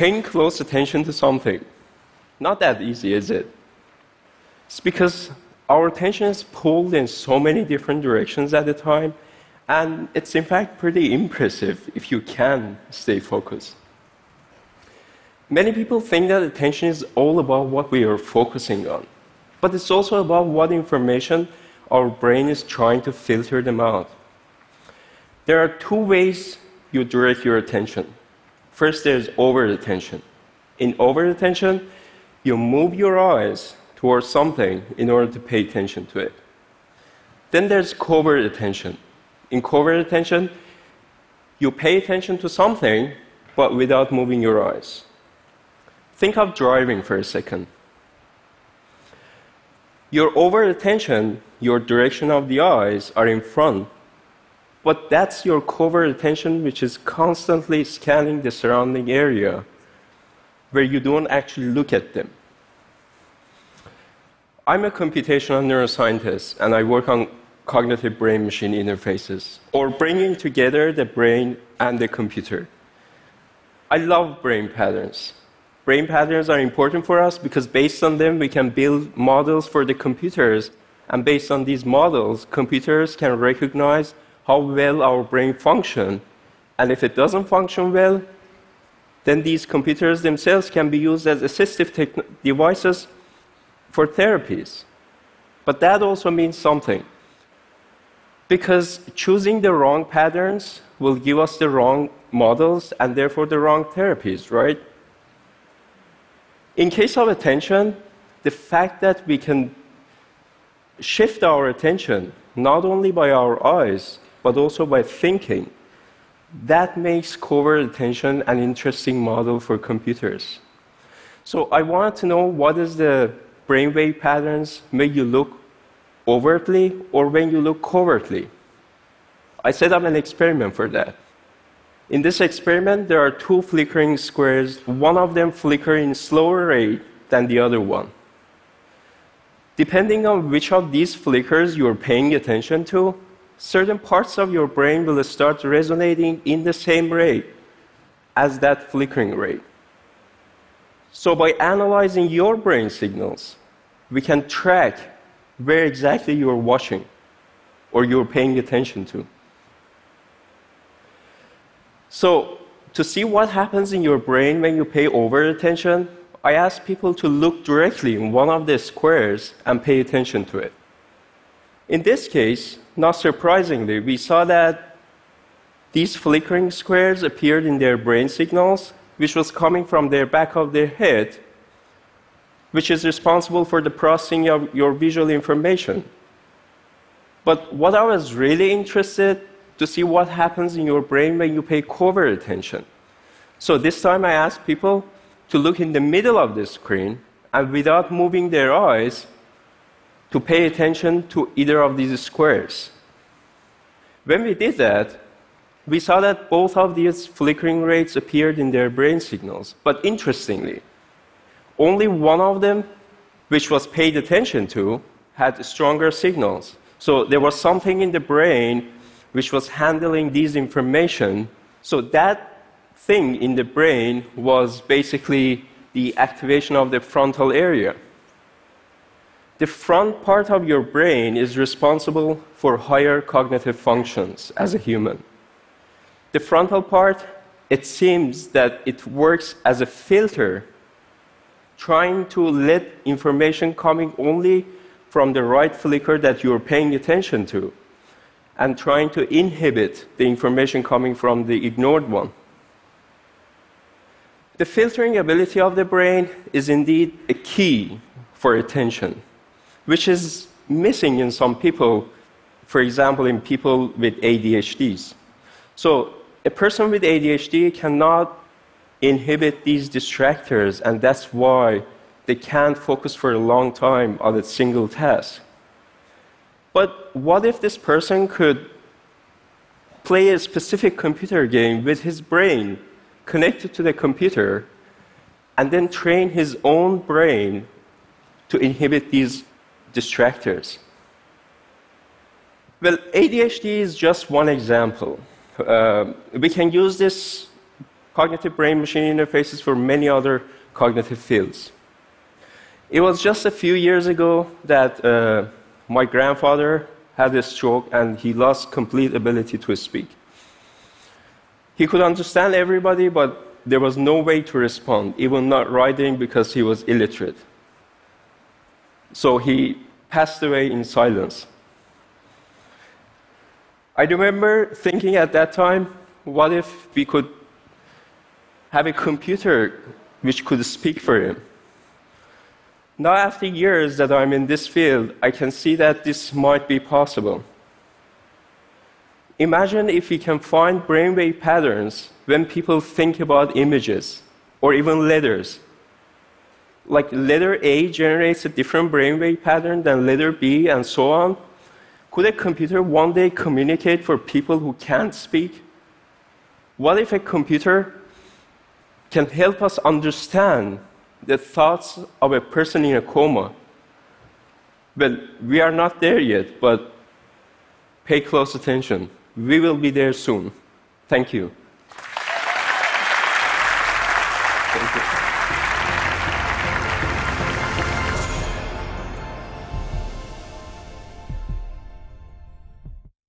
paying close attention to something. Not that easy, is it? It's because our attention is pulled in so many different directions at a time, and it's in fact pretty impressive if you can stay focused. Many people think that attention is all about what we are focusing on, but it's also about what information our brain is trying to filter them out. There are two ways you direct your attention. First, there's overt attention. In overt attention, you move your eyes towards something in order to pay attention to it. Then there's covert attention. In covert attention, you pay attention to something, but without moving your eyes. Think of driving for a second. Your overt attention, your direction of the eyes are in front, but that's your covert attention, which is constantly scanning the surrounding area where you don't actually look at them. I'm a computational neuroscientist, and I work on cognitive brain machine interfaces, or bringing together the brain and the computer. I love brain patterns. Brain patterns are important for us because based on them, we can build models for the computers. And based on these models, computers can recognize how well our brain functions. And if it doesn't function well, then these computers themselves can be used as assistive devices for therapies. But that also means something. Because choosing the wrong patterns will give us the wrong models and therefore the wrong therapies, right? In case of attention, the fact that we can shift our attention not only by our eyes, but also by thinking, that makes covert attention an interesting model for computers. So I wanted to know what is the brainwave patterns make you look overtly or when you look covertly. I set up an experiment for that. In this experiment, there are two flickering squares. One of them flicker in slower rate than the other one. Depending on which of these flickers you're paying attention to, certain parts of your brain will start resonating in the same rate as that flickering rate. So, by analyzing your brain signals, we can track where exactly you're watching or you're paying attention to. So, to see what happens in your brain when you pay overt attention, I ask people to look directly in one of the squares and pay attention to it. In this case, not surprisingly, we saw that these flickering squares appeared in their brain signals, which was coming from their back of their head, which is responsible for the processing of your visual information. But what I was really interested to see what happens in your brain when you pay covert attention. So this time I asked people to look in the middle of the screen and without moving their eyes to pay attention to either of these squares. When we did that, we saw that both of these flickering rates appeared in their brain signals. But interestingly, only one of them, which was paid attention to, had stronger signals. So there was something in the brain which was handling these information. So that thing in the brain was basically the activation of the frontal area. The front part of your brain is responsible for higher cognitive functions as a human. The frontal part, it seems that it works as a filter, trying to let information coming only from the right flicker that you're paying attention to and trying to inhibit the information coming from the ignored one. The filtering ability of the brain is indeed a key for attention, which is missing in some people, for example, in people with ADHDs. So, a person with ADHD cannot inhibit these distractors, and that's why they can't focus for a long time on a single task. But what if this person could play a specific computer game with his brain connected to the computer and then train his own brain to inhibit these distractors? Well, ADHD is just one example. Uh, we can use this cognitive brain machine interfaces for many other cognitive fields. It was just a few years ago that uh, my grandfather had a stroke and he lost complete ability to speak. He could understand everybody, but there was no way to respond, even not writing because he was illiterate. So he passed away in silence. I remember thinking at that time, what if we could have a computer which could speak for him? Now, after years that I'm in this field, I can see that this might be possible. Imagine if we can find brainwave patterns when people think about images or even letters. Like letter A generates a different brainwave pattern than letter B, and so on. Could a computer one day communicate for people who can't speak? What if a computer can help us understand the thoughts of a person in a coma? Well, we are not there yet, but pay close attention. We will be there soon. Thank you.